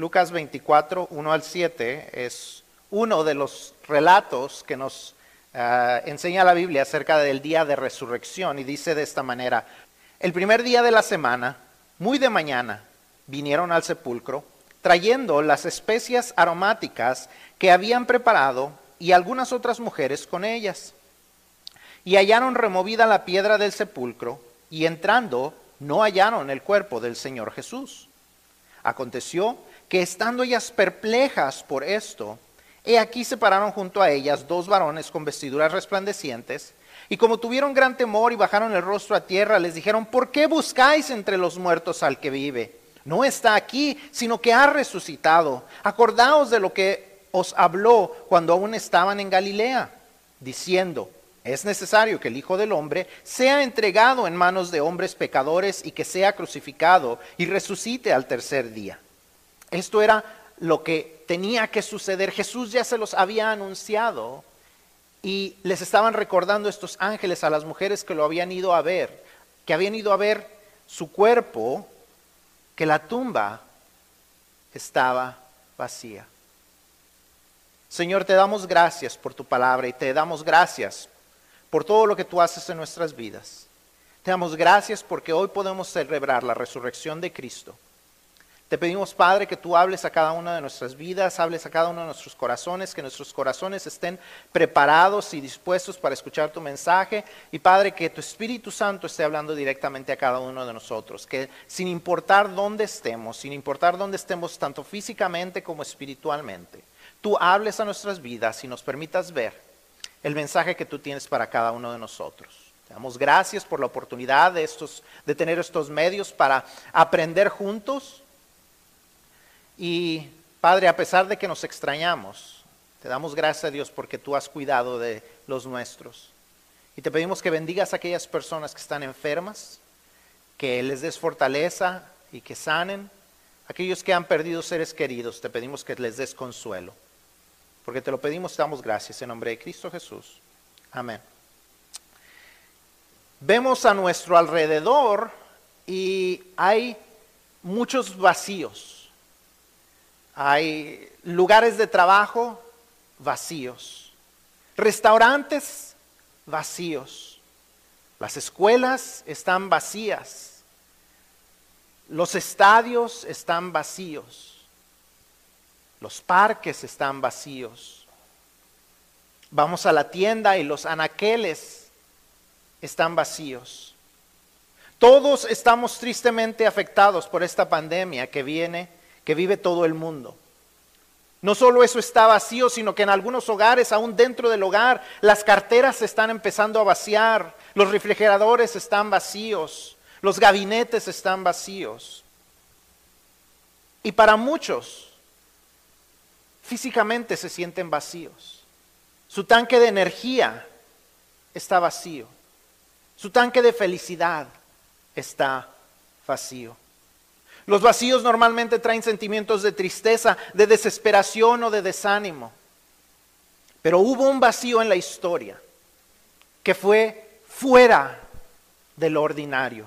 Lucas 24, 1 al 7 es uno de los relatos que nos ah, enseña la Biblia acerca del día de resurrección y dice de esta manera, el primer día de la semana, muy de mañana, vinieron al sepulcro trayendo las especias aromáticas que habían preparado y algunas otras mujeres con ellas. Y hallaron removida la piedra del sepulcro y entrando no hallaron el cuerpo del Señor Jesús. Aconteció que estando ellas perplejas por esto, he aquí se pararon junto a ellas dos varones con vestiduras resplandecientes, y como tuvieron gran temor y bajaron el rostro a tierra, les dijeron, ¿por qué buscáis entre los muertos al que vive? No está aquí, sino que ha resucitado. Acordaos de lo que os habló cuando aún estaban en Galilea, diciendo, es necesario que el Hijo del Hombre sea entregado en manos de hombres pecadores y que sea crucificado y resucite al tercer día. Esto era lo que tenía que suceder. Jesús ya se los había anunciado y les estaban recordando estos ángeles a las mujeres que lo habían ido a ver, que habían ido a ver su cuerpo, que la tumba estaba vacía. Señor, te damos gracias por tu palabra y te damos gracias por todo lo que tú haces en nuestras vidas. Te damos gracias porque hoy podemos celebrar la resurrección de Cristo. Te pedimos, Padre, que tú hables a cada una de nuestras vidas, hables a cada uno de nuestros corazones, que nuestros corazones estén preparados y dispuestos para escuchar tu mensaje. Y, Padre, que tu Espíritu Santo esté hablando directamente a cada uno de nosotros. Que sin importar dónde estemos, sin importar dónde estemos, tanto físicamente como espiritualmente, tú hables a nuestras vidas y nos permitas ver el mensaje que tú tienes para cada uno de nosotros. Te damos gracias por la oportunidad de, estos, de tener estos medios para aprender juntos y Padre, a pesar de que nos extrañamos, te damos gracias a Dios porque tú has cuidado de los nuestros. Y te pedimos que bendigas a aquellas personas que están enfermas, que les des fortaleza y que sanen. Aquellos que han perdido seres queridos, te pedimos que les des consuelo. Porque te lo pedimos, te damos gracias en nombre de Cristo Jesús. Amén. Vemos a nuestro alrededor y hay muchos vacíos hay lugares de trabajo vacíos, restaurantes vacíos, las escuelas están vacías, los estadios están vacíos, los parques están vacíos. Vamos a la tienda y los anaqueles están vacíos. Todos estamos tristemente afectados por esta pandemia que viene que vive todo el mundo. No solo eso está vacío, sino que en algunos hogares, aún dentro del hogar, las carteras se están empezando a vaciar, los refrigeradores están vacíos, los gabinetes están vacíos. Y para muchos, físicamente se sienten vacíos. Su tanque de energía está vacío. Su tanque de felicidad está vacío. Los vacíos normalmente traen sentimientos de tristeza, de desesperación o de desánimo. Pero hubo un vacío en la historia que fue fuera de lo ordinario.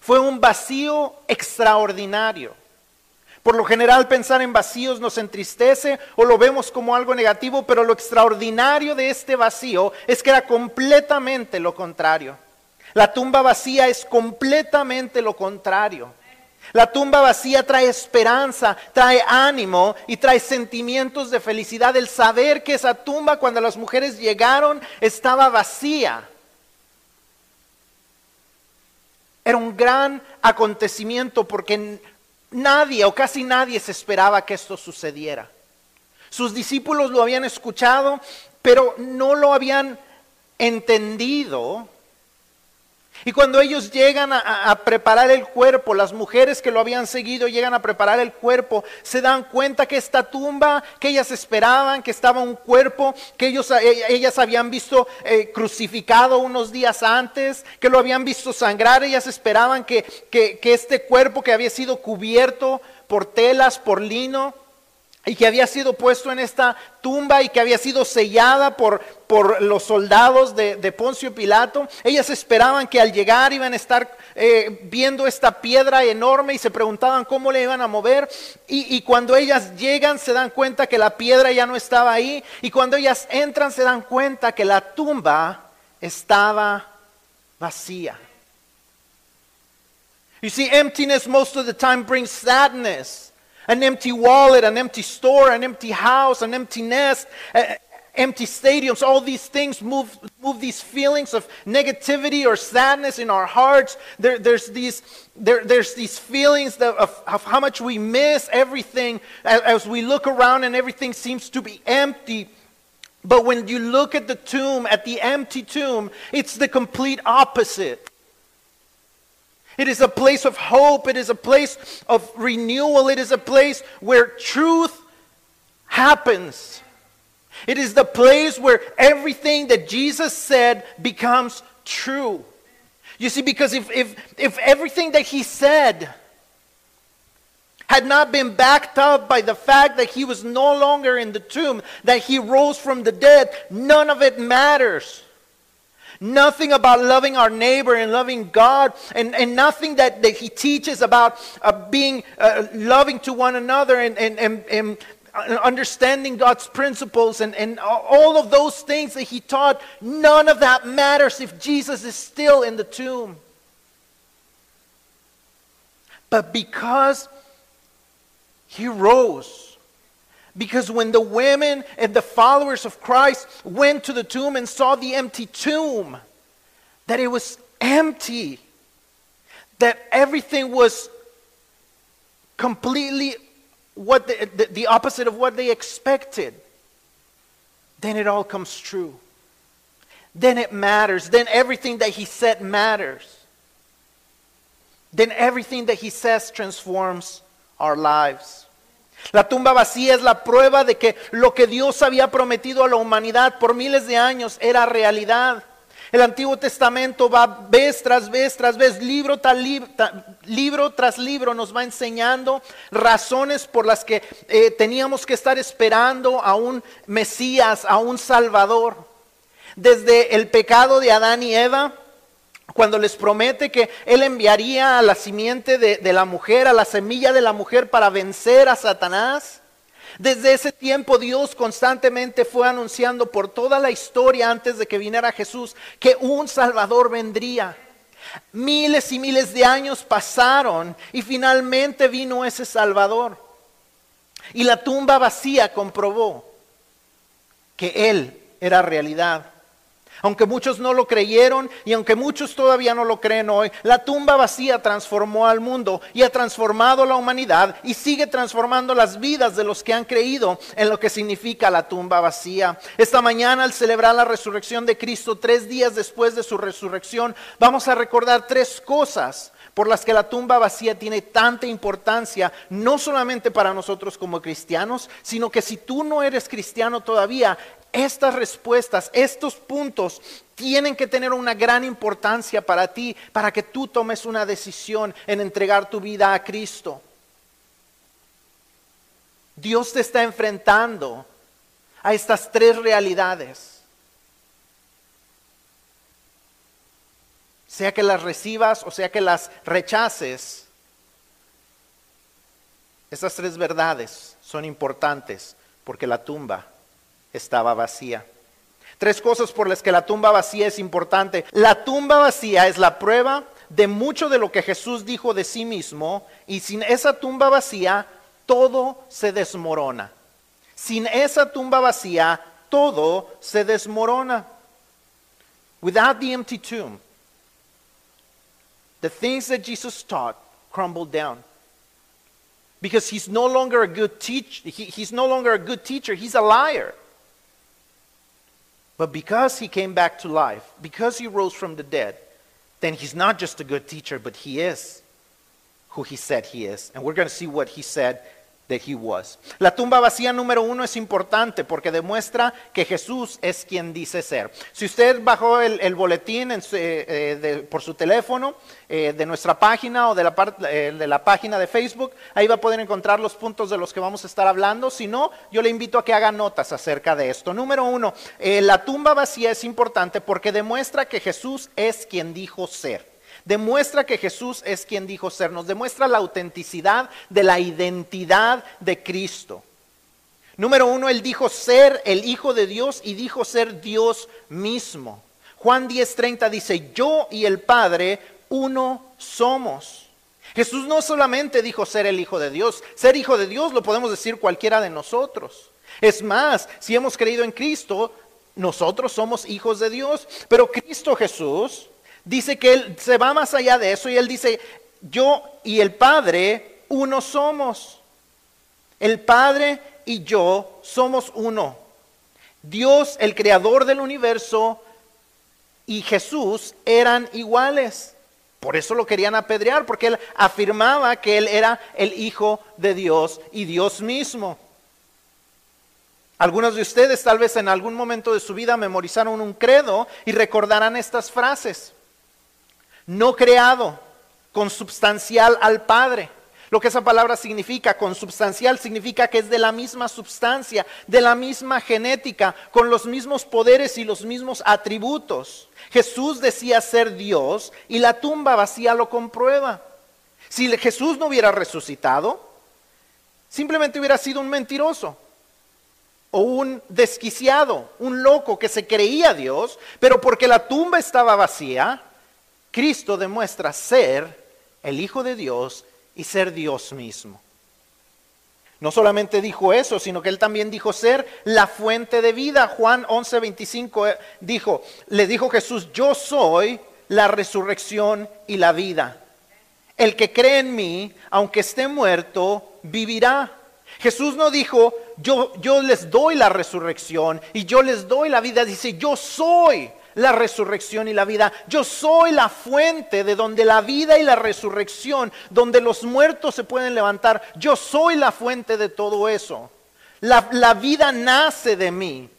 Fue un vacío extraordinario. Por lo general pensar en vacíos nos entristece o lo vemos como algo negativo, pero lo extraordinario de este vacío es que era completamente lo contrario. La tumba vacía es completamente lo contrario. La tumba vacía trae esperanza, trae ánimo y trae sentimientos de felicidad. El saber que esa tumba cuando las mujeres llegaron estaba vacía. Era un gran acontecimiento porque nadie o casi nadie se esperaba que esto sucediera. Sus discípulos lo habían escuchado, pero no lo habían entendido y cuando ellos llegan a, preparar el cuerpo, las mujeres que lo habían seguido llegan a preparar el cuerpo, se dan cuenta que esta tumba que ellas esperaban, que estaba un cuerpo que ellos, e, ellas habían visto eh, crucificado unos días antes, que lo habían visto sangrar, ellas esperaban que, que este cuerpo que había sido cubierto por telas, por lino, y que había sido puesto en esta tumba y que había sido sellada por, por los soldados de, Poncio Pilato. Ellas esperaban que al llegar iban a estar eh, viendo esta piedra enorme y se preguntaban cómo le iban a mover. Y, y cuando ellas llegan se dan cuenta que la piedra ya no estaba ahí. Y cuando ellas entran se dan cuenta que la tumba estaba vacía. You see, emptiness most of the time brings sadness. An empty wallet, an empty store, an empty house, an empty nest, uh, empty stadiums, all these things move, move these feelings of negativity or sadness in our hearts. There, there's, these, there, there's these feelings of, of how much we miss everything as, as we look around and everything seems to be empty. But when you look at the tomb, at the empty tomb, it's the complete opposite. It is a place of hope. It is a place of renewal. It is a place where truth happens. It is the place where everything that Jesus said becomes true. You see, because if, if, if everything that he said had not been backed up by the fact that he was no longer in the tomb, that he rose from the dead, none of it matters. Nothing about loving our neighbor and loving God, and, and nothing that, that he teaches about uh, being uh, loving to one another and, and, and, and understanding God's principles and, and all of those things that he taught, none of that matters if Jesus is still in the tomb. But because he rose, because when the women and the followers of Christ went to the tomb and saw the empty tomb, that it was empty, that everything was completely what the, the, the, opposite of what they expected, then it all comes true. Then it matters. Then everything that he said matters. Then everything that he says transforms our lives. La tumba vacía es la prueba de que lo que Dios había prometido a la humanidad por miles de años era realidad. El Antiguo Testamento va vez tras vez tras vez, libro, tras libro, nos va enseñando razones por las que eh, teníamos que estar esperando a un Mesías, a un Salvador. Desde el pecado de Adán y Eva, cuando les promete que Él enviaría a la simiente de, la mujer, a la semilla de la mujer para vencer a Satanás. Desde ese tiempo Dios constantemente fue anunciando por toda la historia antes de que viniera Jesús que un Salvador vendría. Miles y miles de años pasaron y finalmente vino ese Salvador. Y la tumba vacía comprobó que Él era realidad. Aunque muchos no lo creyeron y aunque muchos todavía no lo creen hoy, la tumba vacía transformó al mundo y ha transformado la humanidad y sigue transformando las vidas de los que han creído en lo que significa la tumba vacía. Esta mañana al celebrar la resurrección de Cristo, tres días después de su resurrección, vamos a recordar tres cosas por las que la tumba vacía tiene tanta importancia, no solamente para nosotros como cristianos, sino que si tú no eres cristiano todavía, estas respuestas, estos puntos tienen que tener una gran importancia para ti, para que tú tomes una decisión en entregar tu vida a Cristo. Dios te está enfrentando a estas tres realidades. Sea que las recibas o sea que las rechaces, estas tres verdades son importantes porque la tumba estaba vacía. Tres cosas por las que la tumba vacía es importante. La tumba vacía es la prueba de mucho de lo que Jesús dijo de sí mismo y sin esa tumba vacía todo se desmorona. Sin esa tumba vacía todo se desmorona. Without the empty tomb, the things that Jesus taught crumbled down. Because he's no longer a good teacher, he's no longer a good teacher, he's a liar. But because he came back to life, because he rose from the dead, then he's not just a good teacher, but he is who he said he is. And we're going to see what he said La tumba vacía número uno es importante porque demuestra que Jesús es quien dice ser. Si usted bajó el, boletín eh, eh, por su teléfono eh, de nuestra página o de la, de la página de Facebook, ahí va a poder encontrar los puntos de los que vamos a estar hablando. Si no, yo le invito a que haga notas acerca de esto. Número uno, la tumba vacía es importante porque demuestra que Jesús es quien dijo ser demuestra que Jesús es quien dijo ser, nos demuestra la autenticidad de la identidad de Cristo. Número uno, él dijo ser el Hijo de Dios y dijo ser Dios mismo. Juan 10:30 dice, yo y el Padre uno somos. Jesús no solamente dijo ser el Hijo de Dios, ser Hijo de Dios lo podemos decir cualquiera de nosotros. Es más, si hemos creído en Cristo, nosotros somos hijos de Dios. Pero Cristo Jesús dice que Él se va más allá de eso y Él dice, yo y el Padre uno somos. El Padre y yo somos uno. Dios, el creador del universo, y Jesús eran iguales. Por eso lo querían apedrear, porque él afirmaba que él era el Hijo de Dios y Dios mismo. Algunos de ustedes tal vez en algún momento de su vida memorizaron un credo y recordarán estas frases no creado, consubstancial al Padre. Lo que esa palabra significa, consubstancial, significa que es de la misma substancia, de la misma genética, con los mismos poderes y los mismos atributos. Jesús decía ser Dios y la tumba vacía lo comprueba. Si Jesús no hubiera resucitado, simplemente hubiera sido un mentiroso o un desquiciado, un loco que se creía Dios, pero porque la tumba estaba vacía, Cristo demuestra ser el Hijo de Dios y ser Dios mismo. No solamente dijo eso, sino que él también dijo ser la fuente de vida. Juan 11:25 eh, dijo, le dijo Jesús, yo soy la resurrección y la vida. El que cree en mí, aunque esté muerto, vivirá. Jesús no dijo, yo, yo les doy la resurrección y yo les doy la vida. Dice, yo soy la resurrección y la vida. Yo soy la fuente de donde la vida y la resurrección, donde los muertos se pueden levantar. Yo soy la fuente de todo eso. La, la vida nace de mí.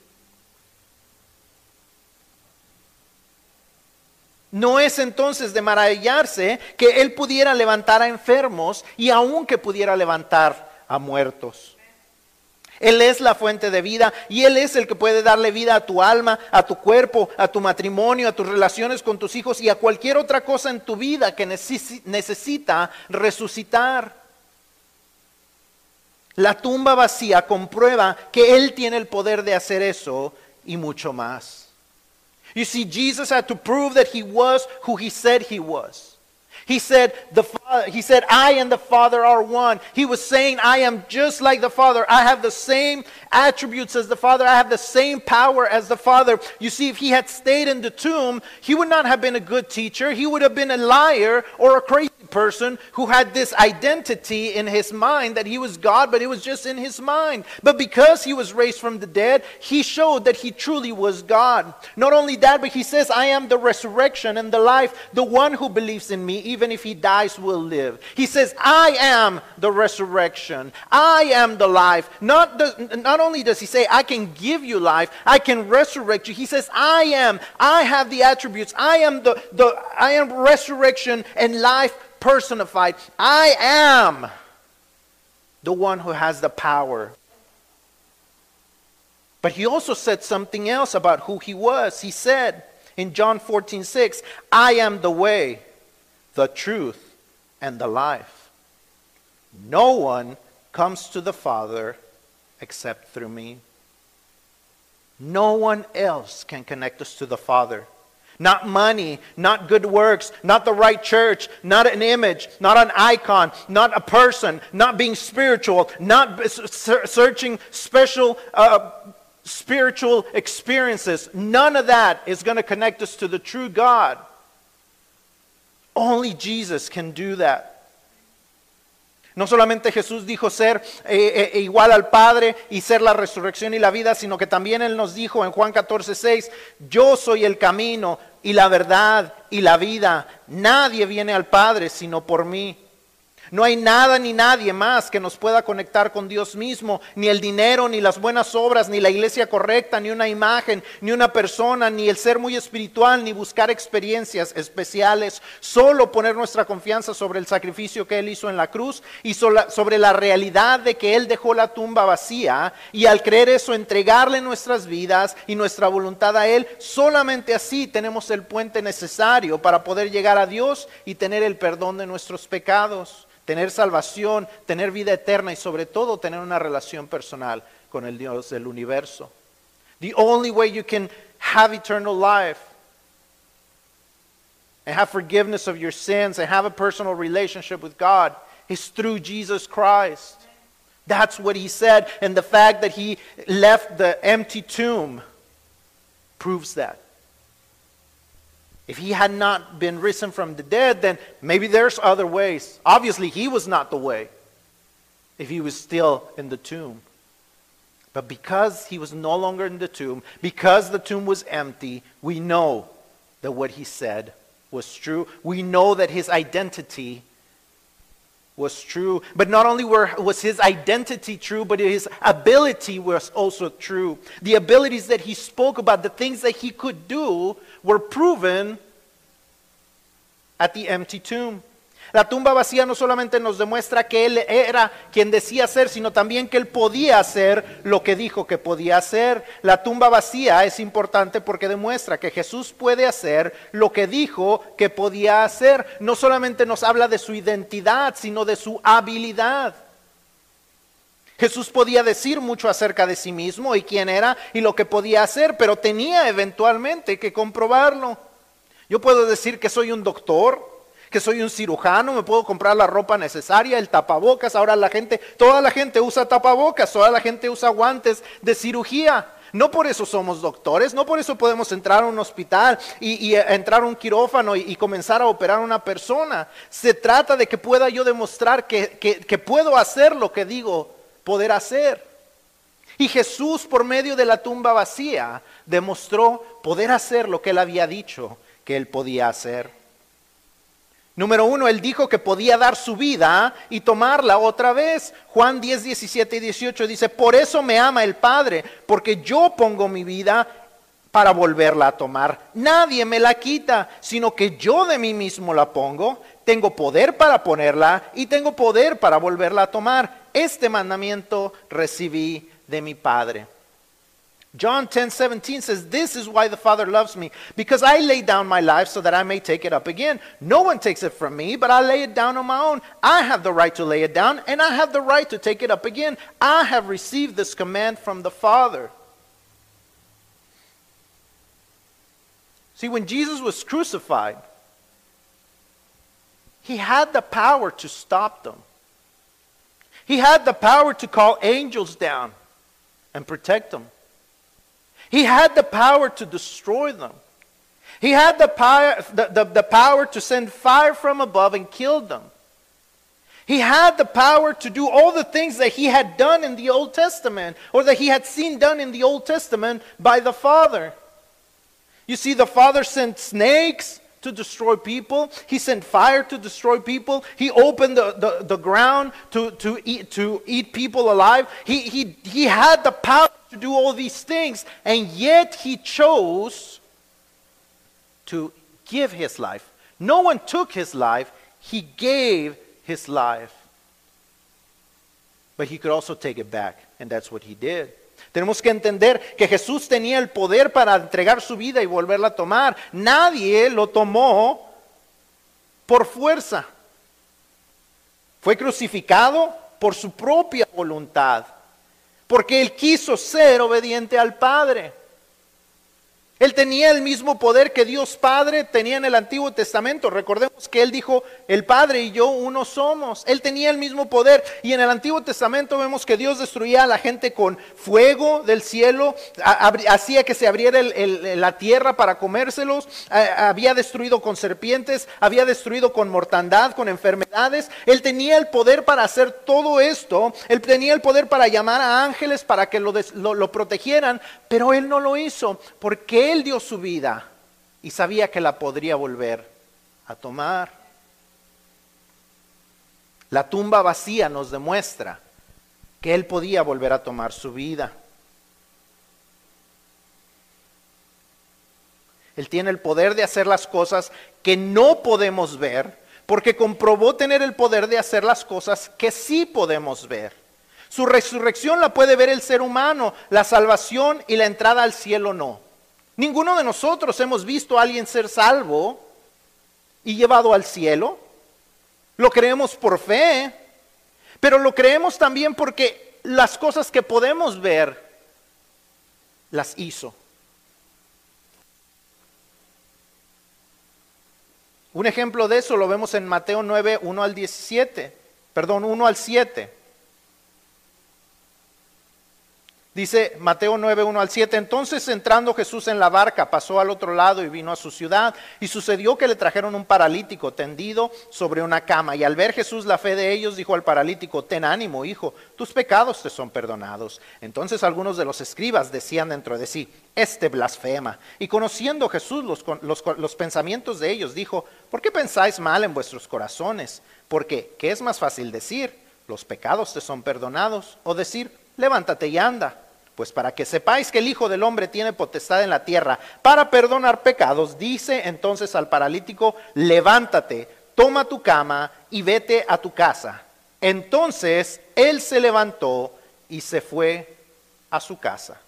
No es entonces de maravillarse que Él pudiera levantar a enfermos y aun que pudiera levantar a muertos. Él es la fuente de vida y Él es el que puede darle vida a tu alma, a tu cuerpo, a tu matrimonio, a tus relaciones con tus hijos y a cualquier otra cosa en tu vida que necesita resucitar. La tumba vacía comprueba que Él tiene el poder de hacer eso y mucho más. You see, Jesus had to prove that He was who He said He was. He said, the Father, he said, I and the Father are one. He was saying, I am just like the Father. I have the same attributes as the Father. I have the same power as the Father. You see, if he had stayed in the tomb, he would not have been a good teacher. He would have been a liar or a crazy person who had this identity in his mind that he was God, but it was just in his mind. But because he was raised from the dead, he showed that he truly was God. Not only that, but he says, I am the resurrection and the life. The one who believes in me, even if he dies, will live. He says, I am the resurrection. I am the life. Not, the, not only does he say, I can give you life, I can resurrect you. He says, I am. I have the attributes. I am the, the I am resurrection and life personified. I am the one who has the power. But he also said something else about who he was. He said in John 14, 6, I am the way, the truth, and the life. No one comes to the Father except through me. No one else can connect us to the Father. Not money, not good works, not the right church, not an image, not an icon, not a person, not being spiritual, not searching special uh, spiritual experiences. None of that is going to connect us to the true God. Only Jesus can do that. No solamente Jesús dijo ser eh, eh, igual al Padre y ser la resurrección y la vida, sino que también Él nos dijo en Juan 14, 6, yo soy el camino y la verdad y la vida. Nadie viene al Padre sino por mí. No hay nada ni nadie más que nos pueda conectar con Dios mismo, ni el dinero, ni las buenas obras, ni la iglesia correcta, ni una imagen, ni una persona, ni el ser muy espiritual, ni buscar experiencias especiales. Solo poner nuestra confianza sobre el sacrificio que Él hizo en la cruz y sobre la realidad de que Él dejó la tumba vacía y al creer eso entregarle nuestras vidas y nuestra voluntad a Él. Solamente así tenemos el puente necesario para poder llegar a Dios y tener el perdón de nuestros pecados tener salvación, tener vida eterna y sobre todo tener una relación personal con el Dios del universo. The only way you can have eternal life and have forgiveness of your sins and have a personal relationship with God is through Jesus Christ. That's what he said, and the fact that he left the empty tomb proves that. If he had not been risen from the dead, then maybe there's other ways. Obviously, he was not the way if he was still in the tomb. But because he was no longer in the tomb, because the tomb was empty, we know that what he said was true. We know that his identity was true. But not only were, was his identity true, but his ability was also true. The abilities that he spoke about, the things that he could do, were proven at the empty tomb. La tumba vacía no solamente nos demuestra que Él era quien decía ser, sino también que Él podía hacer lo que dijo que podía hacer. La tumba vacía es importante porque demuestra que Jesús puede hacer lo que dijo que podía hacer. No solamente nos habla de su identidad, sino de su habilidad. Jesús podía decir mucho acerca de sí mismo y quién era y lo que podía hacer, pero tenía eventualmente que comprobarlo. Yo puedo decir que soy un doctor, que soy un cirujano, me puedo comprar la ropa necesaria, el tapabocas. Ahora la gente, toda la gente usa tapabocas, toda la gente usa guantes de cirugía. No por eso somos doctores, no por eso podemos entrar a un hospital y, entrar a un quirófano y, comenzar a operar a una persona. Se trata de que pueda yo demostrar que puedo hacer lo que digo poder hacer. Y Jesús, por medio de la tumba vacía, demostró poder hacer lo que él había dicho que él podía hacer. Número uno, él dijo que podía dar su vida y tomarla otra vez. Juan 10, 17 y 18 dice, por eso me ama el Padre, porque yo pongo mi vida para volverla a tomar. Nadie me la quita, sino que yo de mí mismo la pongo. Tengo poder para ponerla y tengo poder para volverla a tomar. Este mandamiento recibí de mi Padre. John 10 17 says, This is why the Father loves me, because I lay down my life so that I may take it up again. No one takes it from me, but I lay it down on my own. I have the right to lay it down, and I have the right to take it up again. I have received this command from the Father. See, when Jesus was crucified, he had the power to stop them. He had the power to call angels down and protect them. He had the power to destroy them. He had the power, the, the, the, power to send fire from above and kill them. He had the power to do all the things that he had done in the Old Testament or that he had seen done in the Old Testament by the Father. You see, the Father sent snakes to destroy people. He sent fire to destroy people. He opened the, the, the ground to, to, eat, to eat people alive. He, he, he had the power to do all these things, and yet he chose to give his life. No one took his life, he gave his life. But he could also take it back, and that's what he did. Tenemos que entender que Jesús tenía el poder para entregar su vida y volverla a tomar. Nadie lo tomó por fuerza. Fue crucificado por su propia voluntad porque él quiso ser obediente al Padre. Él tenía el mismo poder que Dios Padre tenía en el Antiguo Testamento. Recordemos que Él dijo, el Padre y yo uno somos. Él tenía el mismo poder. Y en el Antiguo Testamento vemos que Dios destruía a la gente con fuego del cielo, hacía que se abriera la tierra para comérselos, había destruido con serpientes, había destruido con mortandad, con enfermedades. Él tenía el poder para hacer todo esto. Él tenía el poder para llamar a ángeles para que lo, lo protegieran, pero Él no lo hizo porque él dio su vida y sabía que la podría volver a tomar. La tumba vacía nos demuestra que Él podía volver a tomar su vida. Él tiene el poder de hacer las cosas que no podemos ver, porque comprobó tener el poder de hacer las cosas que sí podemos ver. Su resurrección la puede ver el ser humano, la salvación y la entrada al cielo no. Ninguno de nosotros hemos visto a alguien ser salvo y llevado al cielo. Lo creemos por fe, pero lo creemos también porque las cosas que podemos ver las hizo. Un ejemplo de eso lo vemos en Mateo 9, 1 al 17, perdón, 1 al 7. Dice Mateo 9, 1 al 7, entonces entrando Jesús en la barca, pasó al otro lado y vino a su ciudad. Y sucedió que le trajeron un paralítico tendido sobre una cama. Y al ver Jesús la fe de ellos, dijo al paralítico, ten ánimo, hijo, tus pecados te son perdonados. Entonces algunos de los escribas decían dentro de sí, este blasfema. Y conociendo Jesús los, los, los pensamientos de ellos, dijo, ¿por qué pensáis mal en vuestros corazones? Porque, ¿qué es más fácil decir? Los pecados te son perdonados. O decir, levántate y anda. Pues para que sepáis que el Hijo del Hombre tiene potestad en la tierra para perdonar pecados, dice entonces al paralítico, levántate, toma tu cama y vete a tu casa. Entonces él se levantó y se fue a su casa.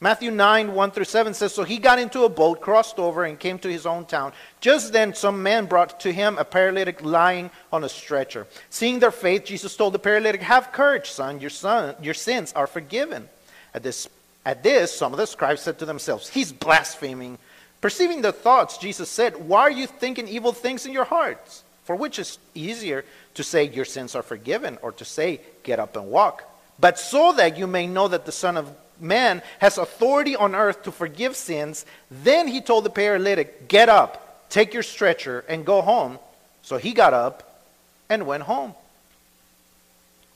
Matthew 9, 1 through 7 says, So he got into a boat, crossed over, and came to his own town. Just then, some men brought to him a paralytic lying on a stretcher. Seeing their faith, Jesus told the paralytic, Have courage, son, your, son, your sins are forgiven. At this, at this, some of the scribes said to themselves, He's blaspheming. Perceiving the thoughts, Jesus said, Why are you thinking evil things in your hearts? For which is easier to say, Your sins are forgiven, or to say, Get up and walk? But so that you may know that the Son of man has authority on earth to forgive sins. Then he told the paralytic, Get up, take your stretcher, and go home. So he got up and went home.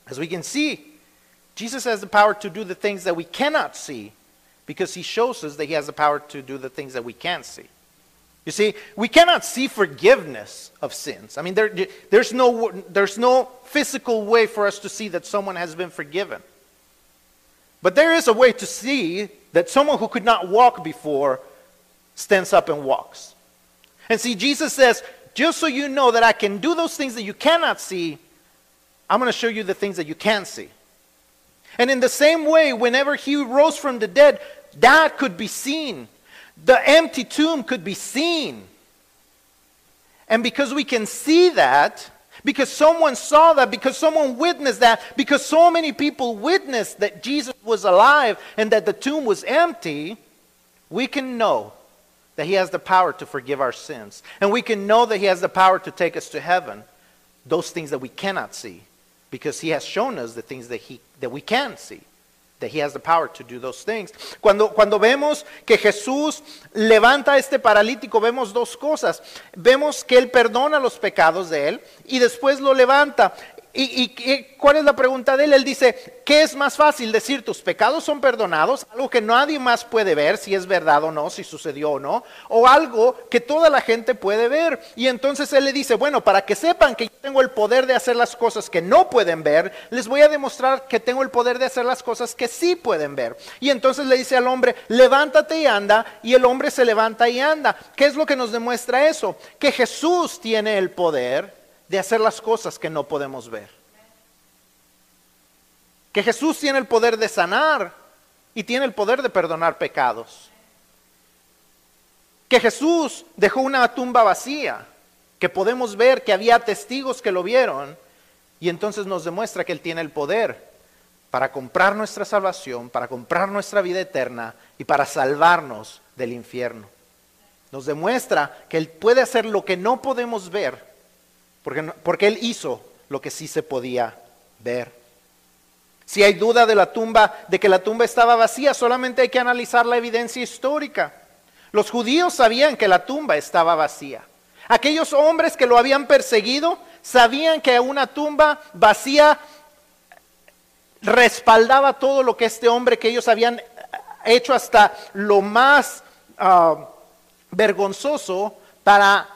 As we can see, Jesus has the power to do the things that we cannot see because he shows us that he has the power to do the things that we can't see. You see, we cannot see forgiveness of sins. I mean, there, there's, no, there's no physical way for us to see that someone has been forgiven. But there is a way to see that someone who could not walk before stands up and walks. And see, Jesus says, just so you know that I can do those things that you cannot see, I'm going to show you the things that you can see. And in the same way, whenever he rose from the dead, that could be seen. The empty tomb could be seen. And because we can see that, because someone saw that, because someone witnessed that, because so many people witnessed that Jesus was alive and that the tomb was empty, we can know that He has the power to forgive our sins. And we can know that He has the power to take us to heaven, those things that we cannot see, because He has shown us the things that, he, that we can see. He has the power to do those things. Cuando, cuando vemos que Jesús levanta a este paralítico, vemos dos cosas. Vemos que Él perdona los pecados de Él y después lo levanta. ¿Y, cuál es la pregunta de él? Él dice, ¿qué es más fácil decir tus pecados son perdonados? Algo que nadie más puede ver si es verdad o no, si sucedió o no, o algo que toda la gente puede ver. Y entonces él le dice, bueno, para que sepan que yo tengo el poder de hacer las cosas que no pueden ver, les voy a demostrar que tengo el poder de hacer las cosas que sí pueden ver. Y entonces le dice al hombre, levántate y anda, y el hombre se levanta y anda. ¿Qué es lo que nos demuestra eso? Que Jesús tiene el poder de hacer las cosas que no podemos ver. Que Jesús tiene el poder de sanar y tiene el poder de perdonar pecados. Que Jesús dejó una tumba vacía, que podemos ver que había testigos que lo vieron y entonces nos demuestra que Él tiene el poder para comprar nuestra salvación, para comprar nuestra vida eterna y para salvarnos del infierno. Nos demuestra que Él puede hacer lo que no podemos ver porque, porque Él hizo lo que sí se podía ver. Si hay duda de la tumba, de que la tumba estaba vacía, solamente hay que analizar la evidencia histórica. Los judíos sabían que la tumba estaba vacía. Aquellos hombres que lo habían perseguido sabían que una tumba vacía respaldaba todo lo que este hombre que ellos habían hecho hasta lo más ah, vergonzoso para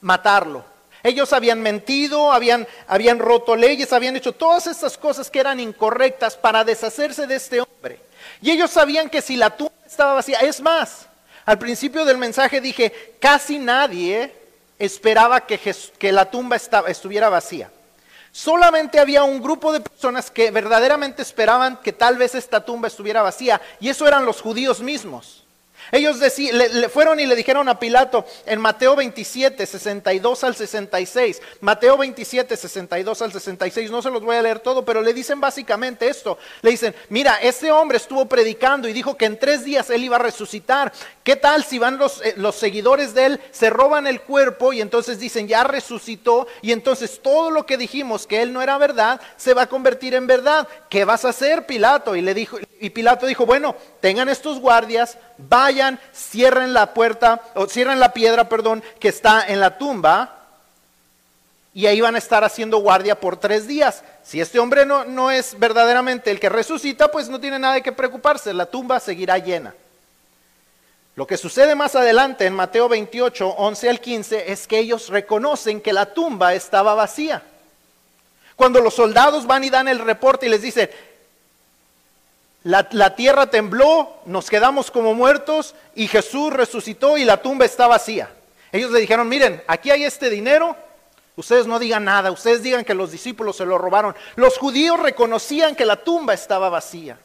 matarlo. Ellos habían mentido, habían, habían roto leyes, habían hecho todas estas cosas que eran incorrectas para deshacerse de este hombre. Y ellos sabían que si la tumba estaba vacía, es más, al principio del mensaje dije, casi nadie esperaba que, que la tumba estuviera vacía. Solamente había un grupo de personas que verdaderamente esperaban que tal vez esta tumba estuviera vacía, y eso eran los judíos mismos. Ellos le, fueron y le dijeron a Pilato en Mateo 27, 62 al 66, Mateo 27, 62 al 66, no se los voy a leer todo, pero le dicen básicamente esto, le dicen, mira, este hombre estuvo predicando y dijo que en tres días él iba a resucitar, ¿qué tal si van los, eh, los seguidores de él, se roban el cuerpo y entonces dicen, ya resucitó y entonces todo lo que dijimos que él no era verdad, se va a convertir en verdad, ¿qué vas a hacer Pilato? Y le dijo, y Pilato dijo, bueno, tengan estos guardias, vayan, cierren la puerta, o cierren la piedra, perdón, que está en la tumba, y ahí van a estar haciendo guardia por tres días. Si este hombre no, no es verdaderamente el que resucita, pues no tiene nada de que preocuparse, la tumba seguirá llena. Lo que sucede más adelante en Mateo 28, 11 al 15, es que ellos reconocen que la tumba estaba vacía. Cuando los soldados van y dan el reporte y les dicen, la, tierra tembló, nos quedamos como muertos y Jesús resucitó y la tumba está vacía. Ellos le dijeron, miren, aquí hay este dinero, ustedes no digan nada, ustedes digan que los discípulos se lo robaron. Los judíos reconocían que la tumba estaba vacía.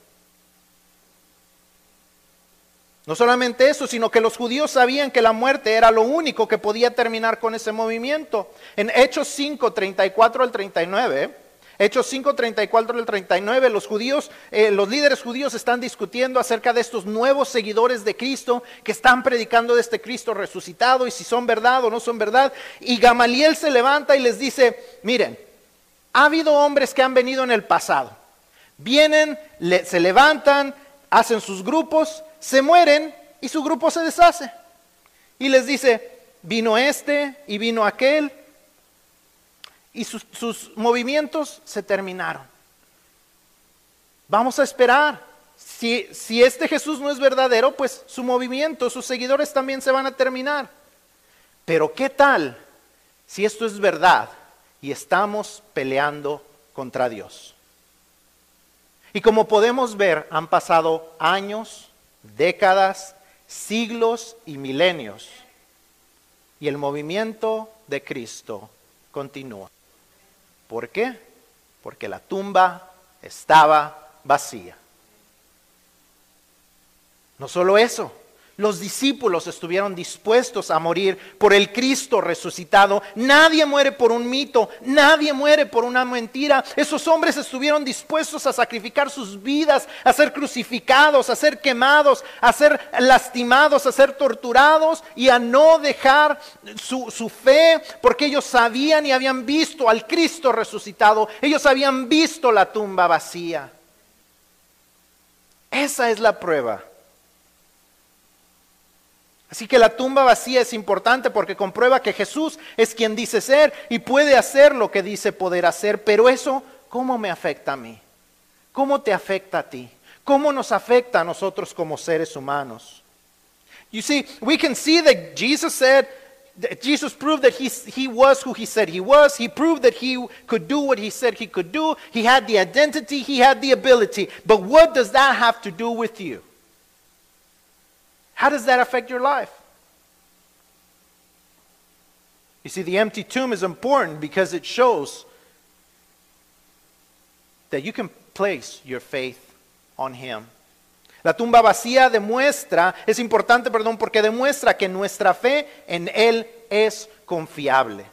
No solamente eso, sino que los judíos sabían que la muerte era lo único que podía terminar con ese movimiento. En Hechos 5, 34 al 39 Hechos 5, 34 al 39, los judíos, eh, los líderes judíos están discutiendo acerca de estos nuevos seguidores de Cristo que están predicando de este Cristo resucitado y si son verdad o no son verdad. Y Gamaliel se levanta y les dice, miren, ha habido hombres que han venido en el pasado. Vienen, se levantan, hacen sus grupos, se mueren y su grupo se deshace. Y les dice, vino este y vino aquel y sus, movimientos se terminaron. Vamos a esperar. Si, si este Jesús no es verdadero, pues su movimiento, sus seguidores también se van a terminar. Pero ¿qué tal si esto es verdad y estamos peleando contra Dios? Y como podemos ver, han pasado años, décadas, siglos y milenios. Y el movimiento de Cristo continúa. ¿Por qué? Porque la tumba estaba vacía. No solo eso, los discípulos estuvieron dispuestos a morir por el Cristo resucitado. Nadie muere por un mito, nadie muere por una mentira. Esos hombres estuvieron dispuestos a sacrificar sus vidas, a ser crucificados, a ser quemados, a ser lastimados, a ser torturados y a no dejar su, fe porque ellos sabían y habían visto al Cristo resucitado. Ellos habían visto la tumba vacía. Esa es la prueba Así que la tumba vacía es importante porque comprueba que Jesús es quien dice ser y puede hacer lo que dice poder hacer. Pero eso, ¿cómo me afecta a mí? ¿Cómo te afecta a ti? ¿Cómo nos afecta a nosotros como seres humanos? You see, we can see that Jesus said, that Jesus proved that he, he was who he said he was. He proved that he could do what he said he could do. He had the identity, he had the ability. But what does that have to do with you? How does that affect your life? You see, the empty tomb is important because it shows that you can place your faith on Him. La tumba vacía demuestra, es importante, perdón, porque demuestra que nuestra fe en Él es confiable.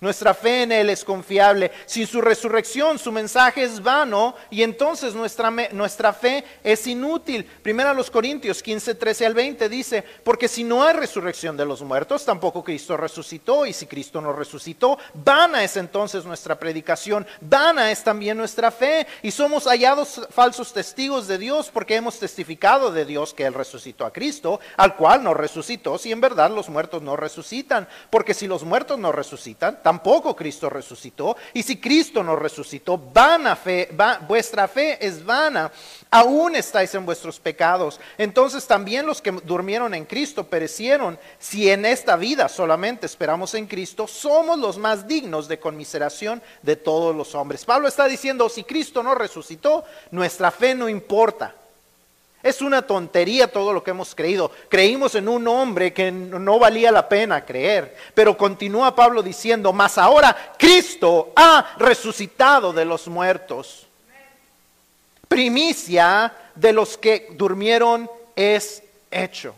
Nuestra fe en Él es confiable. Sin su resurrección, su mensaje es vano y entonces nuestra, nuestra fe es inútil. Primero a los Corintios 15, 13 al 20 dice, porque si no hay resurrección de los muertos, tampoco Cristo resucitó. Y si Cristo no resucitó, vana es entonces nuestra predicación, vana es también nuestra fe. Y somos hallados falsos testigos de Dios porque hemos testificado de Dios que Él resucitó a Cristo, al cual no resucitó, si en verdad los muertos no resucitan. Porque si los muertos no resucitan, tampoco Cristo resucitó. Y si Cristo no resucitó, vana fe, vuestra fe es vana. Aún estáis en vuestros pecados. Entonces también los que durmieron en Cristo perecieron. Si en esta vida solamente esperamos en Cristo, somos los más dignos de conmiseración de todos los hombres. Pablo está diciendo, si Cristo no resucitó, nuestra fe no importa. Es una tontería todo lo que hemos creído. Creímos en un hombre que no valía la pena creer. Pero continúa Pablo diciendo, mas ahora Cristo ha resucitado de los muertos. Primicia de los que durmieron es hecho.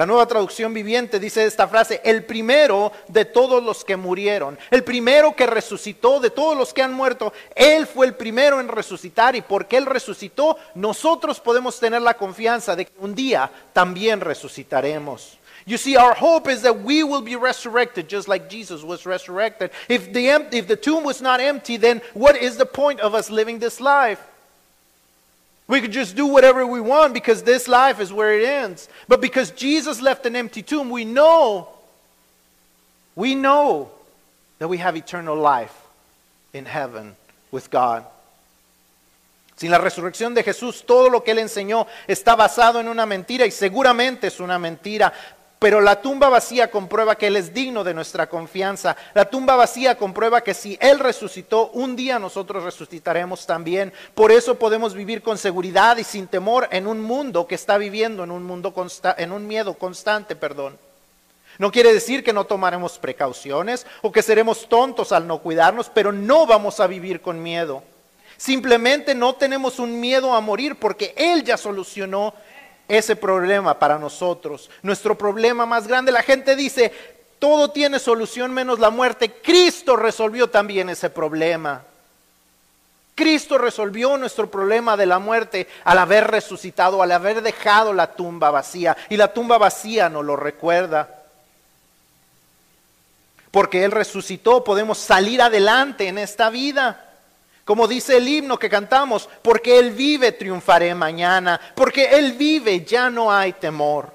La nueva traducción viviente dice esta frase, el primero de todos los que murieron, el primero que resucitó de todos los que han muerto, Él fue el primero en resucitar y porque Él resucitó, nosotros podemos tener la confianza de que un día también resucitaremos. You see, our hope is that we will be resurrected just like Jesus was resurrected. If the, if the tomb was not empty, then what is the point of us living this life? We could just do whatever we want because this life is where it ends. But because Jesus left an empty tomb, we know, we know that we have eternal life in heaven with God. Sin la resurrección de Jesús, todo lo que él enseñó está basado en una mentira y seguramente es una mentira, pero la tumba vacía comprueba que Él es digno de nuestra confianza. La tumba vacía comprueba que si Él resucitó, un día nosotros resucitaremos también. Por eso podemos vivir con seguridad y sin temor en un mundo que está viviendo en un, mundo en un miedo constante. Perdón. No quiere decir que no tomaremos precauciones o que seremos tontos al no cuidarnos, pero no vamos a vivir con miedo. Simplemente no tenemos un miedo a morir porque Él ya solucionó ese problema para nosotros. Nuestro problema más grande, la gente dice, todo tiene solución menos la muerte. Cristo resolvió también ese problema. Cristo resolvió nuestro problema de la muerte al haber resucitado, al haber dejado la tumba vacía. Y la tumba vacía nos lo recuerda. Porque Él resucitó, podemos salir adelante en esta vida. Como dice el himno que cantamos, porque Él vive triunfaré mañana, porque Él vive ya no hay temor.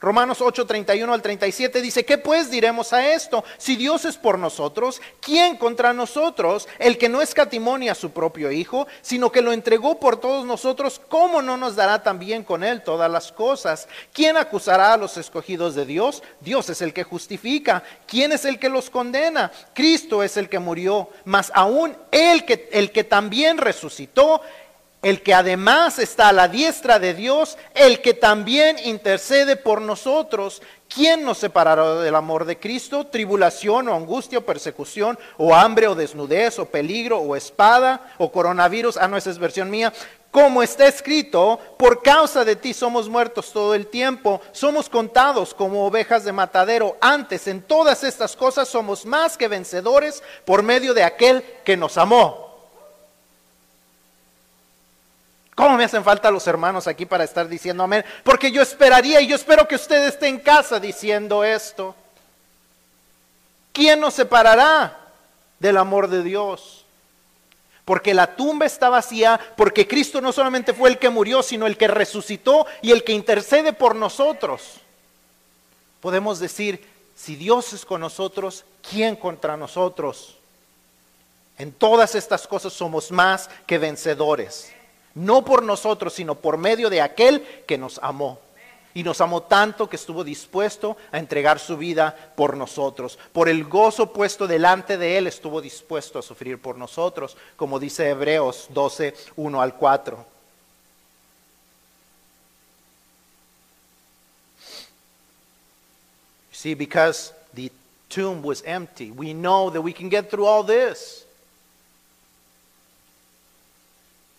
Romanos 8, 31 al 37 dice, ¿qué pues diremos a esto? Si Dios es por nosotros, ¿quién contra nosotros? El que no escatimonia a su propio Hijo, sino que lo entregó por todos nosotros, ¿cómo no nos dará también con Él todas las cosas? ¿Quién acusará a los escogidos de Dios? Dios es el que justifica. ¿Quién es el que los condena? Cristo es el que murió, mas aún el que, el que también resucitó, el que además está a la diestra de Dios, el que también intercede por nosotros. ¿Quién nos separará del amor de Cristo? Tribulación o angustia o persecución o hambre o desnudez o peligro o espada o coronavirus. Ah, no, esa es versión mía. Como está escrito, por causa de ti somos muertos todo el tiempo, somos contados como ovejas de matadero. Antes, en todas estas cosas somos más que vencedores por medio de aquel que nos amó. ¿Cómo me hacen falta los hermanos aquí para estar diciendo amén? Porque yo esperaría y yo espero que usted esté en casa diciendo esto. ¿Quién nos separará del amor de Dios? Porque la tumba está vacía, porque Cristo no solamente fue el que murió, sino el que resucitó y el que intercede por nosotros. Podemos decir, si Dios es con nosotros, ¿quién contra nosotros? En todas estas cosas somos más que vencedores no por nosotros, sino por medio de aquel que nos amó. Y nos amó tanto que estuvo dispuesto a entregar su vida por nosotros. Por el gozo puesto delante de él estuvo dispuesto a sufrir por nosotros, como dice Hebreos 12, 1 al 4. See, because the tomb was empty, we know that we can get through all this.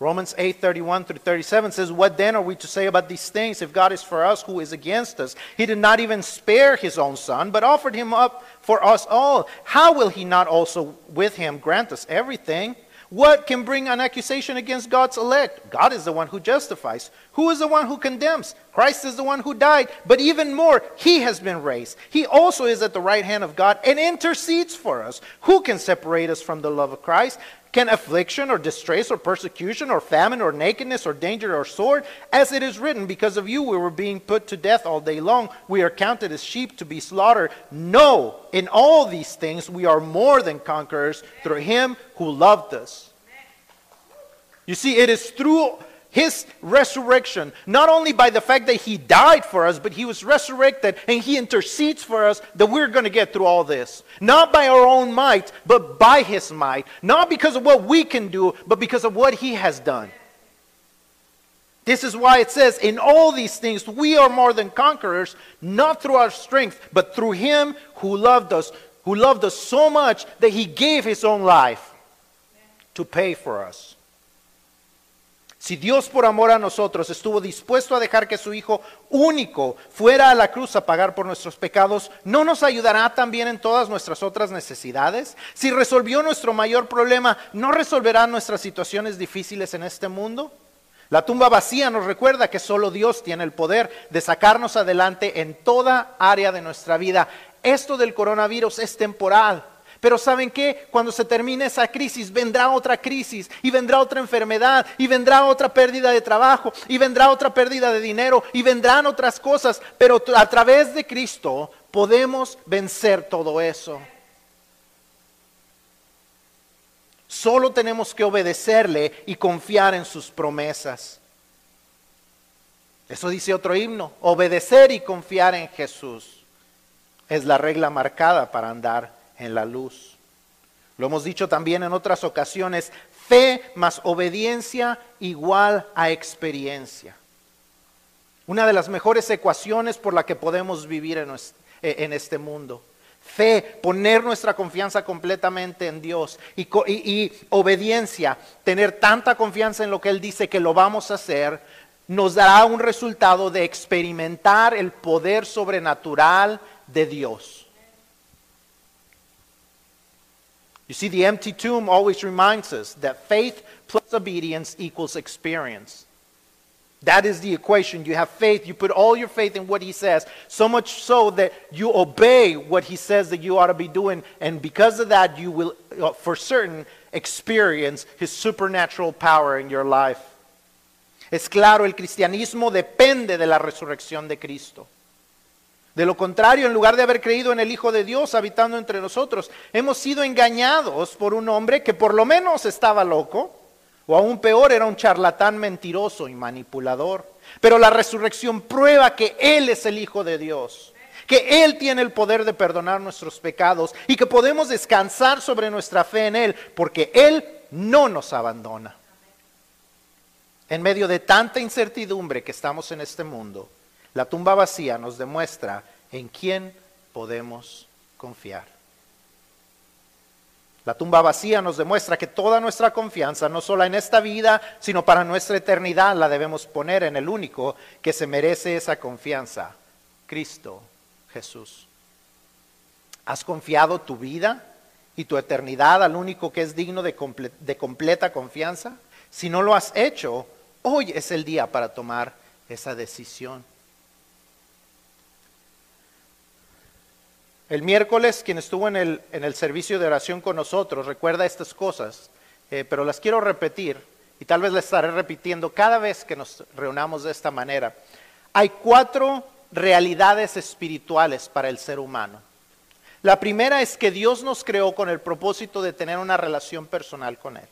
Romans 8 31 through 37 says, What then are we to say about these things? If God is for us, who is against us? He did not even spare his own son, but offered him up for us all. How will he not also with him grant us everything? What can bring an accusation against God's elect? God is the one who justifies. Who is the one who condemns? Christ is the one who died. But even more, he has been raised. He also is at the right hand of God and intercedes for us. Who can separate us from the love of Christ? Can affliction or distress or persecution or famine or nakedness or danger or sword? As it is written, because of you we were being put to death all day long. We are counted as sheep to be slaughtered. No, in all these things we are more than conquerors through him who loved us. You see, it is through his resurrection, not only by the fact that he died for us, but he was resurrected and he intercedes for us that we're going to get through all this. Not by our own might, but by his might. Not because of what we can do, but because of what he has done. This is why it says, in all these things, we are more than conquerors, not through our strength, but through him who loved us, who loved us so much that he gave his own life to pay for us. Si Dios por amor a nosotros estuvo dispuesto a dejar que su Hijo único fuera a la cruz a pagar por nuestros pecados, ¿no nos ayudará también en todas nuestras otras necesidades? Si resolvió nuestro mayor problema, ¿no resolverá nuestras situaciones difíciles en este mundo? La tumba vacía nos recuerda que solo Dios tiene el poder de sacarnos adelante en toda área de nuestra vida. Esto del coronavirus es temporal. Pero ¿saben qué? Cuando se termine esa crisis, vendrá otra crisis y vendrá otra enfermedad y vendrá otra pérdida de trabajo y vendrá otra pérdida de dinero y vendrán otras cosas. Pero a través de Cristo podemos vencer todo eso. Solo tenemos que obedecerle y confiar en sus promesas. Eso dice otro himno, obedecer y confiar en Jesús es la regla marcada para andar en la luz. Lo hemos dicho también en otras ocasiones, fe más obediencia igual a experiencia. Una de las mejores ecuaciones por la que podemos vivir en, eh, este mundo. Fe, poner nuestra confianza completamente en Dios y, y obediencia, tener tanta confianza en lo que Él dice que lo vamos a hacer, nos dará un resultado de experimentar el poder sobrenatural de Dios. You see, the empty tomb always reminds us that faith plus obedience equals experience. That is the equation. You have faith, you put all your faith in what he says, so much so that you obey what he says that you ought to be doing, and because of that, you will, uh, for certain, experience his supernatural power in your life. Es claro, el cristianismo depende de la resurrección de Cristo. De lo contrario, en lugar de haber creído en el Hijo de Dios habitando entre nosotros, hemos sido engañados por un hombre que por lo menos estaba loco, o aún peor, era un charlatán mentiroso y manipulador. Pero la resurrección prueba que Él es el Hijo de Dios, que Él tiene el poder de perdonar nuestros pecados y que podemos descansar sobre nuestra fe en Él, porque Él no nos abandona. En medio de tanta incertidumbre que estamos en este mundo, la tumba vacía nos demuestra en quién podemos confiar. La tumba vacía nos demuestra que toda nuestra confianza, no solo en esta vida, sino para nuestra eternidad, la debemos poner en el único que se merece esa confianza, Cristo Jesús. ¿Has confiado tu vida y tu eternidad al único que es digno de, de completa confianza? Si no lo has hecho, hoy es el día para tomar esa decisión. El miércoles, quien estuvo en el, en el servicio de oración con nosotros, recuerda estas cosas, eh, pero las quiero repetir y tal vez las estaré repitiendo cada vez que nos reunamos de esta manera. Hay cuatro realidades espirituales para el ser humano. La primera es que Dios nos creó con el propósito de tener una relación personal con Él.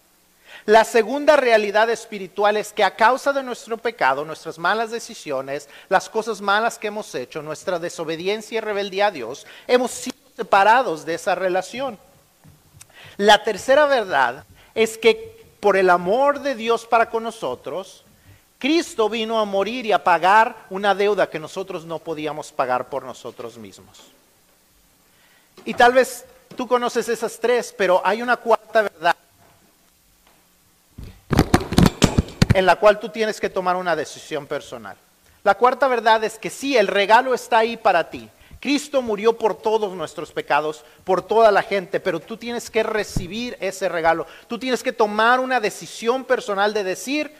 La segunda realidad espiritual es que a causa de nuestro pecado, nuestras malas decisiones, las cosas malas que hemos hecho, nuestra desobediencia y rebeldía a Dios, hemos sido separados de esa relación. La tercera verdad es que por el amor de Dios para con nosotros, Cristo vino a morir y a pagar una deuda que nosotros no podíamos pagar por nosotros mismos. Y tal vez tú conoces esas tres, pero hay una cuarta verdad en la cual tú tienes que tomar una decisión personal. La cuarta verdad es que sí, el regalo está ahí para ti. Cristo murió por todos nuestros pecados, por toda la gente, pero tú tienes que recibir ese regalo. Tú tienes que tomar una decisión personal de decir,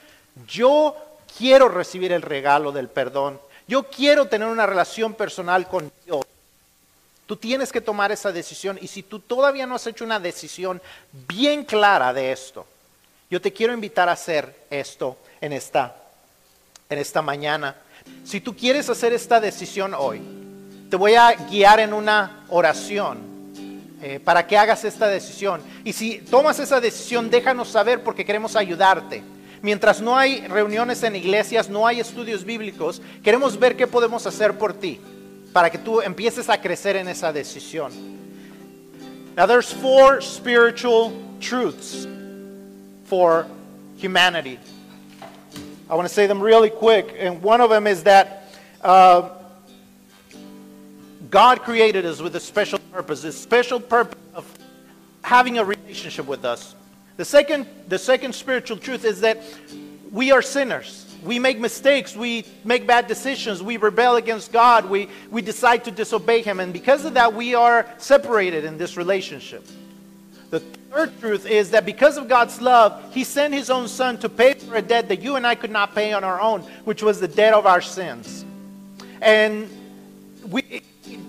yo quiero recibir el regalo del perdón. Yo quiero tener una relación personal con Dios. Tú tienes que tomar esa decisión y si tú todavía no has hecho una decisión bien clara de esto, yo te quiero invitar a hacer esto en esta, en esta mañana. Si tú quieres hacer esta decisión hoy, te voy a guiar en una oración eh, para que hagas esta decisión. Y si tomas esa decisión, déjanos saber porque queremos ayudarte. Mientras no hay reuniones en iglesias, no hay estudios bíblicos, queremos ver qué podemos hacer por ti para que tú empieces a crecer en esa decisión. Now there's four spiritual truths for humanity. I want to say them really quick, and one of them is that uh, God created us with a special purpose, a special purpose of having a relationship with us. The second, the second spiritual truth is that we are sinners. We make mistakes, we make bad decisions, we rebel against God, we, we decide to disobey Him, and because of that, we are separated in this relationship. The third truth is that because of God's love, He sent His own Son to pay for a debt that you and I could not pay on our own, which was the debt of our sins. And we,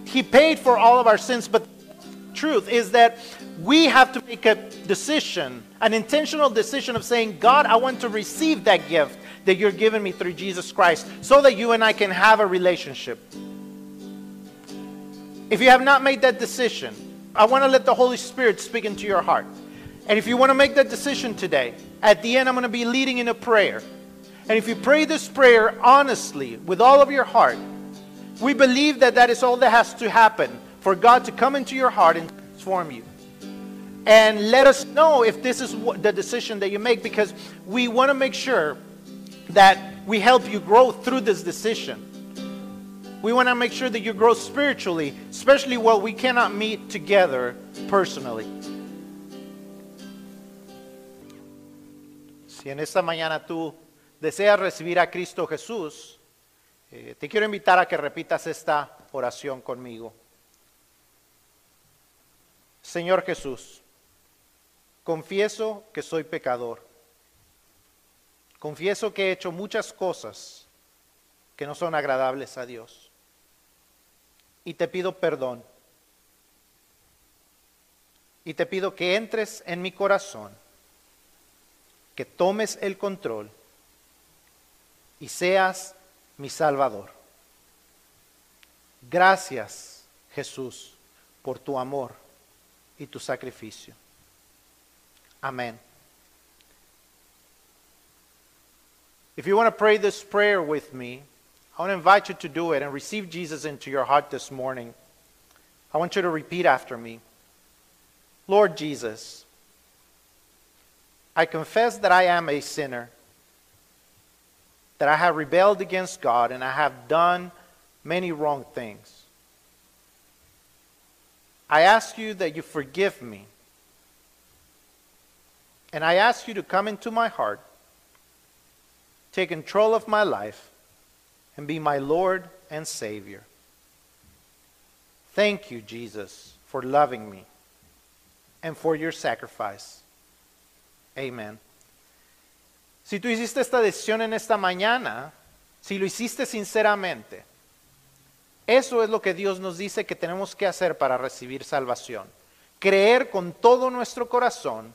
He paid for all of our sins, but the truth is that we have to make a decision, an intentional decision of saying, God, I want to receive that gift that you're giving me through Jesus Christ so that you and I can have a relationship. If you have not made that decision, I want to let the Holy Spirit speak into your heart. And if you want to make that decision today, at the end, I'm going to be leading in a prayer. And if you pray this prayer honestly, with all of your heart, we believe that that is all that has to happen for God to come into your heart and transform you. And let us know if this is the decision that you make because we want to make sure that we help you grow through this decision. We want to make sure that you grow spiritually, especially while we cannot meet together personally. Si en esta mañana tú deseas recibir a Cristo Jesús, eh, te quiero invitar a que repitas esta oración conmigo. Señor Jesús, confieso que soy pecador Confieso que he hecho muchas cosas que no son agradables a Dios. Y te pido perdón. Y te pido que entres en mi corazón, que tomes el control y seas mi Salvador. Gracias, Jesús, por tu amor y tu sacrificio. Amén. If you want to pray this prayer with me, I want to invite you to do it and receive Jesus into your heart this morning. I want you to repeat after me Lord Jesus, I confess that I am a sinner, that I have rebelled against God, and I have done many wrong things. I ask you that you forgive me. And I ask you to come into my heart take control of my life, and be my Lord and Savior. Thank you, Jesus, for loving me and for your sacrifice. Amen. Si tú hiciste esta decisión en esta mañana, si lo hiciste sinceramente, eso es lo que Dios nos dice que tenemos que hacer para recibir salvación. Creer con todo nuestro corazón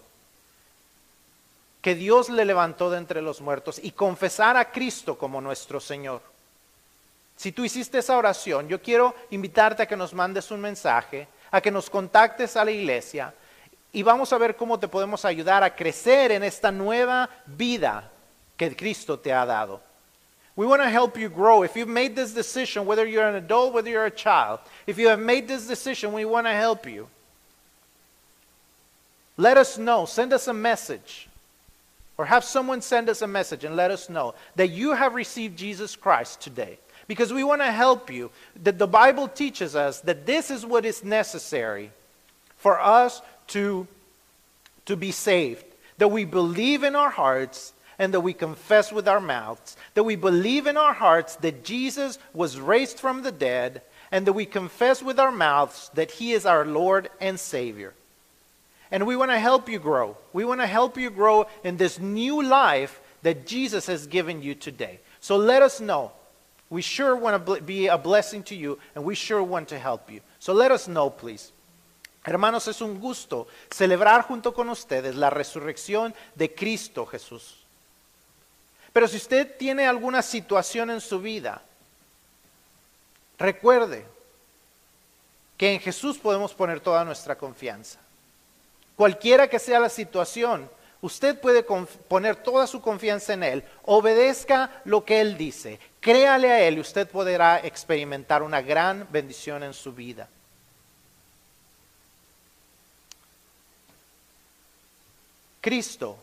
que Dios le levantó de entre los muertos y confesar a Cristo como nuestro Señor. Si tú hiciste esa oración, yo quiero invitarte a que nos mandes un mensaje, a que nos contactes a la iglesia y vamos a ver cómo te podemos ayudar a crecer en esta nueva vida que Cristo te ha dado. We want to help you grow. If you've made this decision, whether you're an adult, whether you're a child, if you have made this decision, we want to help you. Let us know. Send us a message. Or have someone send us a message and let us know that you have received Jesus Christ today. Because we want to help you. That the Bible teaches us that this is what is necessary for us to, to be saved. That we believe in our hearts and that we confess with our mouths. That we believe in our hearts that Jesus was raised from the dead and that we confess with our mouths that he is our Lord and Savior. And we want to help you grow. We want to help you grow in this new life that Jesus has given you today. So let us know. We sure want to be a blessing to you and we sure want to help you. So let us know, please. Hermanos, es un gusto celebrar junto con ustedes la resurrección de Cristo Jesús. Pero si usted tiene alguna situación en su vida, recuerde que en Jesús podemos poner toda nuestra confianza. Cualquiera que sea la situación, usted puede poner toda su confianza en Él, obedezca lo que Él dice, créale a Él y usted podrá experimentar una gran bendición en su vida. Cristo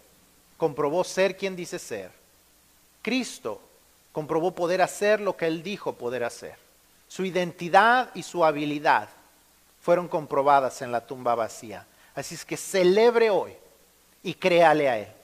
comprobó ser quien dice ser. Cristo comprobó poder hacer lo que Él dijo poder hacer. Su identidad y su habilidad fueron comprobadas en la tumba vacía. Así es que celebre hoy y créale a Él.